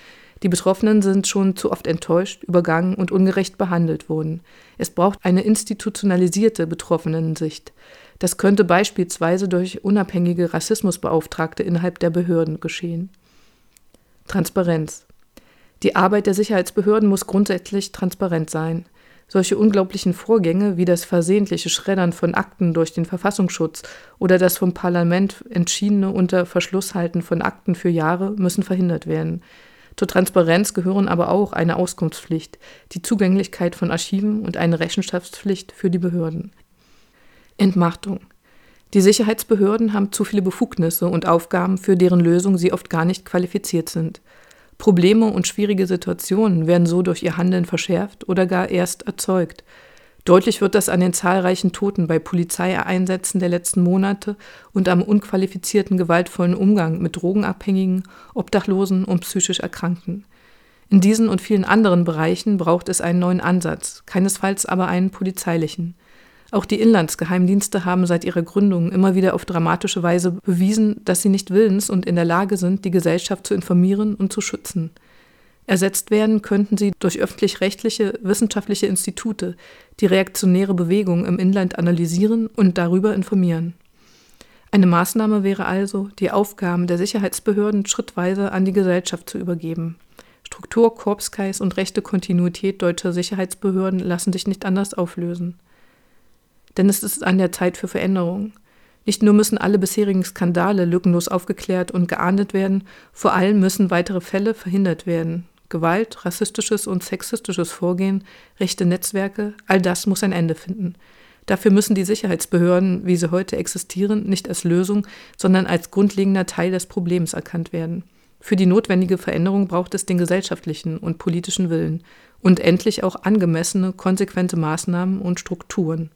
Die Betroffenen sind schon zu oft enttäuscht, übergangen und ungerecht behandelt worden. Es braucht eine institutionalisierte Betroffenensicht. Das könnte beispielsweise durch unabhängige Rassismusbeauftragte innerhalb der Behörden geschehen. Transparenz. Die Arbeit der Sicherheitsbehörden muss grundsätzlich transparent sein. Solche unglaublichen Vorgänge wie das versehentliche Schreddern von Akten durch den Verfassungsschutz oder das vom Parlament entschiedene unter Verschlusshalten von Akten für Jahre müssen verhindert werden. Zur Transparenz gehören aber auch eine Auskunftspflicht, die Zugänglichkeit von Archiven und eine Rechenschaftspflicht für die Behörden. Entmachtung. Die Sicherheitsbehörden haben zu viele Befugnisse und Aufgaben, für deren Lösung sie oft gar nicht qualifiziert sind. Probleme und schwierige Situationen werden so durch ihr Handeln verschärft oder gar erst erzeugt. Deutlich wird das an den zahlreichen Toten bei Polizeieinsätzen der letzten Monate und am unqualifizierten gewaltvollen Umgang mit Drogenabhängigen, Obdachlosen und psychisch Erkrankten. In diesen und vielen anderen Bereichen braucht es einen neuen Ansatz, keinesfalls aber einen polizeilichen. Auch die Inlandsgeheimdienste haben seit ihrer Gründung immer wieder auf dramatische Weise bewiesen, dass sie nicht willens und in der Lage sind, die Gesellschaft zu informieren und zu schützen. Ersetzt werden könnten sie durch öffentlich-rechtliche wissenschaftliche Institute, die reaktionäre Bewegungen im Inland analysieren und darüber informieren. Eine Maßnahme wäre also, die Aufgaben der Sicherheitsbehörden schrittweise an die Gesellschaft zu übergeben. Struktur, Korpskreis und rechte Kontinuität deutscher Sicherheitsbehörden lassen sich nicht anders auflösen. Denn es ist an der Zeit für Veränderung. Nicht nur müssen alle bisherigen Skandale lückenlos aufgeklärt und geahndet werden, vor allem müssen weitere Fälle verhindert werden. Gewalt, rassistisches und sexistisches Vorgehen, rechte Netzwerke, all das muss ein Ende finden. Dafür müssen die Sicherheitsbehörden, wie sie heute existieren, nicht als Lösung, sondern als grundlegender Teil des Problems erkannt werden. Für die notwendige Veränderung braucht es den gesellschaftlichen und politischen Willen und endlich auch angemessene, konsequente Maßnahmen und Strukturen.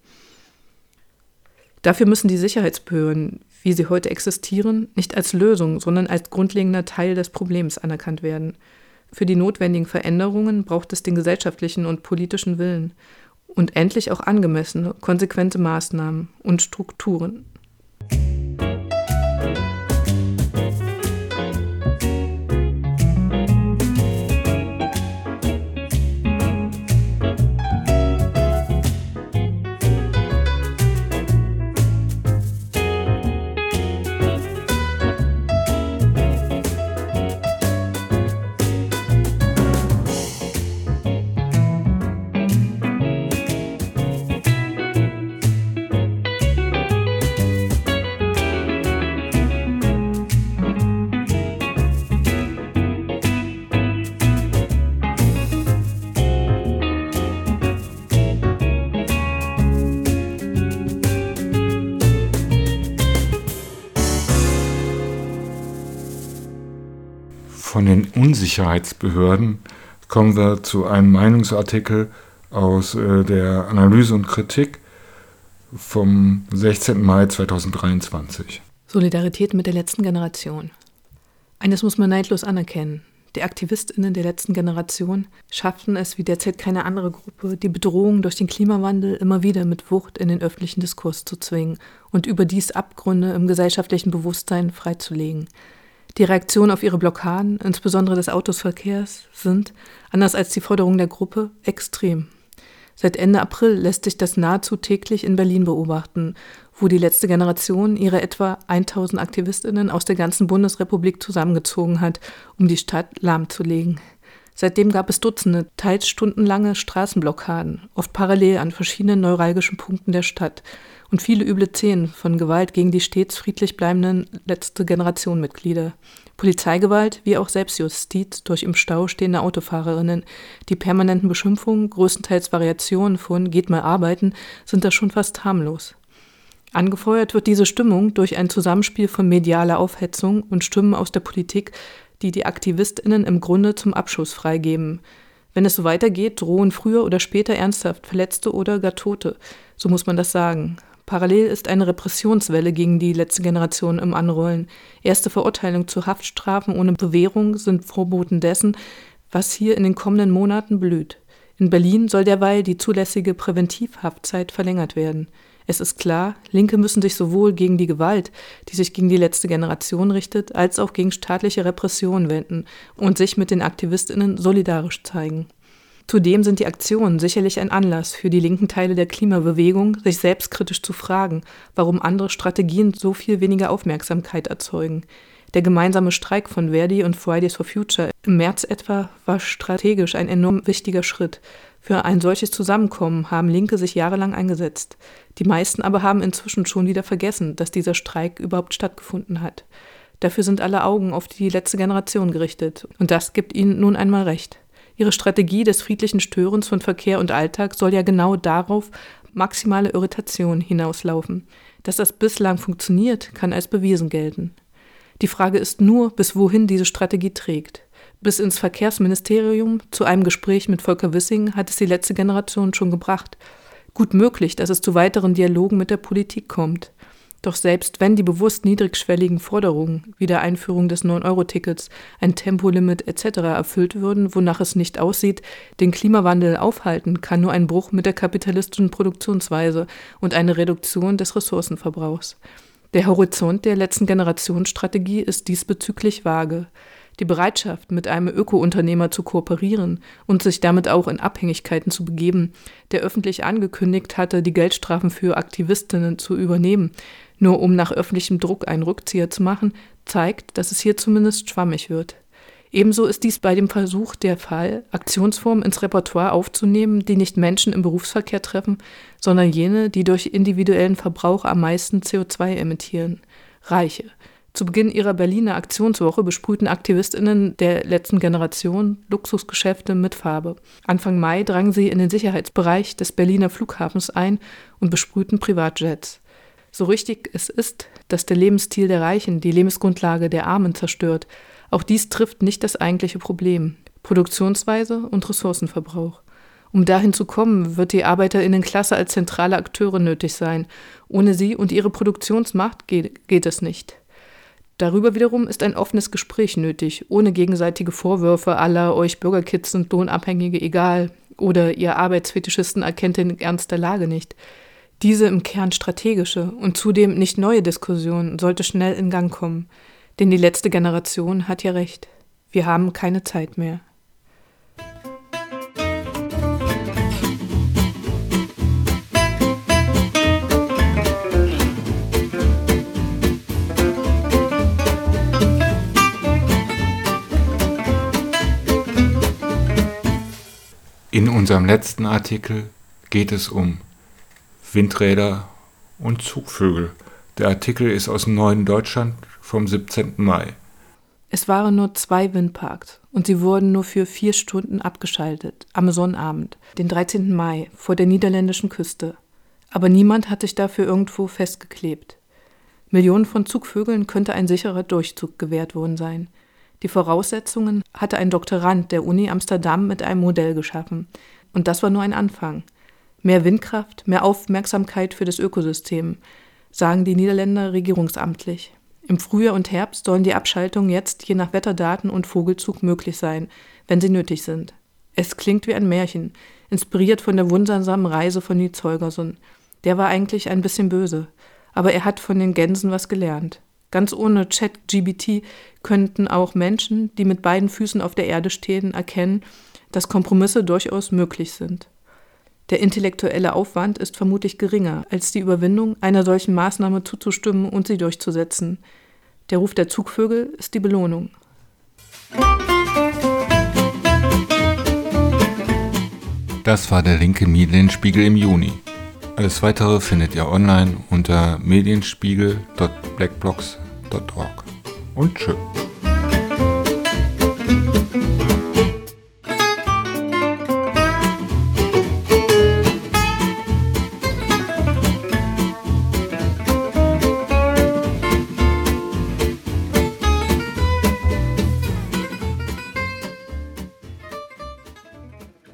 Dafür müssen die Sicherheitsbehörden, wie sie heute existieren, nicht als Lösung, sondern als grundlegender Teil des Problems anerkannt werden. Für die notwendigen Veränderungen braucht es den gesellschaftlichen und politischen Willen und endlich auch angemessene, konsequente Maßnahmen und Strukturen. Von den Unsicherheitsbehörden kommen wir zu einem Meinungsartikel aus äh, der Analyse und Kritik vom 16. Mai 2023. Solidarität mit der letzten Generation. Eines muss man neidlos anerkennen. Die AktivistInnen der letzten Generation schafften es wie derzeit keine andere Gruppe, die Bedrohung durch den Klimawandel immer wieder mit Wucht in den öffentlichen Diskurs zu zwingen und überdies Abgründe im gesellschaftlichen Bewusstsein freizulegen. Die Reaktionen auf ihre Blockaden, insbesondere des Autosverkehrs, sind, anders als die Forderungen der Gruppe, extrem. Seit Ende April lässt sich das nahezu täglich in Berlin beobachten, wo die letzte Generation ihre etwa 1000 Aktivistinnen aus der ganzen Bundesrepublik zusammengezogen hat, um die Stadt lahmzulegen. Seitdem gab es Dutzende, teils stundenlange Straßenblockaden, oft parallel an verschiedenen neuralgischen Punkten der Stadt und viele üble Szenen von Gewalt gegen die stets friedlich bleibenden letzte Generation Mitglieder. Polizeigewalt wie auch Selbstjustiz durch im Stau stehende Autofahrerinnen. Die permanenten Beschimpfungen, größtenteils Variationen von geht mal arbeiten, sind da schon fast harmlos. Angefeuert wird diese Stimmung durch ein Zusammenspiel von medialer Aufhetzung und Stimmen aus der Politik, die die AktivistInnen im Grunde zum Abschuss freigeben. Wenn es so weitergeht, drohen früher oder später ernsthaft Verletzte oder gar Tote. So muss man das sagen. Parallel ist eine Repressionswelle gegen die letzte Generation im Anrollen. Erste Verurteilungen zu Haftstrafen ohne Bewährung sind Vorboten dessen, was hier in den kommenden Monaten blüht. In Berlin soll derweil die zulässige Präventivhaftzeit verlängert werden. Es ist klar, Linke müssen sich sowohl gegen die Gewalt, die sich gegen die letzte Generation richtet, als auch gegen staatliche Repression wenden und sich mit den Aktivistinnen solidarisch zeigen. Zudem sind die Aktionen sicherlich ein Anlass für die linken Teile der Klimabewegung, sich selbstkritisch zu fragen, warum andere Strategien so viel weniger Aufmerksamkeit erzeugen. Der gemeinsame Streik von Verdi und Fridays for Future im März etwa war strategisch ein enorm wichtiger Schritt. Für ein solches Zusammenkommen haben Linke sich jahrelang eingesetzt. Die meisten aber haben inzwischen schon wieder vergessen, dass dieser Streik überhaupt stattgefunden hat. Dafür sind alle Augen auf die letzte Generation gerichtet. Und das gibt ihnen nun einmal recht. Ihre Strategie des friedlichen Störens von Verkehr und Alltag soll ja genau darauf maximale Irritation hinauslaufen. Dass das bislang funktioniert, kann als bewiesen gelten. Die Frage ist nur, bis wohin diese Strategie trägt. Bis ins Verkehrsministerium zu einem Gespräch mit Volker Wissing hat es die letzte Generation schon gebracht. Gut möglich, dass es zu weiteren Dialogen mit der Politik kommt. Doch selbst wenn die bewusst niedrigschwelligen Forderungen wie der Einführung des 9-Euro-Tickets, ein Tempolimit etc. erfüllt würden, wonach es nicht aussieht, den Klimawandel aufhalten kann nur ein Bruch mit der kapitalistischen Produktionsweise und eine Reduktion des Ressourcenverbrauchs. Der Horizont der letzten Generationsstrategie ist diesbezüglich vage. Die Bereitschaft, mit einem Öko-Unternehmer zu kooperieren und sich damit auch in Abhängigkeiten zu begeben, der öffentlich angekündigt hatte, die Geldstrafen für Aktivistinnen zu übernehmen, nur um nach öffentlichem Druck einen Rückzieher zu machen, zeigt, dass es hier zumindest schwammig wird. Ebenso ist dies bei dem Versuch der Fall, Aktionsformen ins Repertoire aufzunehmen, die nicht Menschen im Berufsverkehr treffen, sondern jene, die durch individuellen Verbrauch am meisten CO2 emittieren. Reiche. Zu Beginn ihrer Berliner Aktionswoche besprühten AktivistInnen der letzten Generation Luxusgeschäfte mit Farbe. Anfang Mai drangen sie in den Sicherheitsbereich des Berliner Flughafens ein und besprühten Privatjets. So richtig es ist, dass der Lebensstil der Reichen die Lebensgrundlage der Armen zerstört, auch dies trifft nicht das eigentliche Problem, Produktionsweise und Ressourcenverbrauch. Um dahin zu kommen, wird die Arbeiterinnenklasse als zentrale Akteure nötig sein. Ohne sie und ihre Produktionsmacht geht, geht es nicht. Darüber wiederum ist ein offenes Gespräch nötig, ohne gegenseitige Vorwürfe aller euch Bürgerkids sind Lohnabhängige egal oder ihr Arbeitsfetischisten erkennt den Ernst der Lage nicht. Diese im Kern strategische und zudem nicht neue Diskussion sollte schnell in Gang kommen, denn die letzte Generation hat ja recht. Wir haben keine Zeit mehr. In unserem letzten Artikel geht es um Windräder und Zugvögel. Der Artikel ist aus dem Neuen Deutschland vom 17. Mai. Es waren nur zwei Windparks und sie wurden nur für vier Stunden abgeschaltet, am Sonnabend, den 13. Mai, vor der niederländischen Küste. Aber niemand hat sich dafür irgendwo festgeklebt. Millionen von Zugvögeln könnte ein sicherer Durchzug gewährt worden sein. Die Voraussetzungen hatte ein Doktorand der Uni Amsterdam mit einem Modell geschaffen. Und das war nur ein Anfang. Mehr Windkraft, mehr Aufmerksamkeit für das Ökosystem, sagen die Niederländer regierungsamtlich. Im Frühjahr und Herbst sollen die Abschaltungen jetzt je nach Wetterdaten und Vogelzug möglich sein, wenn sie nötig sind. Es klingt wie ein Märchen, inspiriert von der wundersamen Reise von Nils Holgersson. Der war eigentlich ein bisschen böse, aber er hat von den Gänsen was gelernt. Ganz ohne Chat-GBT könnten auch Menschen, die mit beiden Füßen auf der Erde stehen, erkennen, dass Kompromisse durchaus möglich sind. Der intellektuelle Aufwand ist vermutlich geringer als die Überwindung, einer solchen Maßnahme zuzustimmen und sie durchzusetzen. Der Ruf der Zugvögel ist die Belohnung. Das war der linke Medienspiegel im Juni. Alles weitere findet ihr online unter medienspiegel.blackblocks.org. Und tschüss.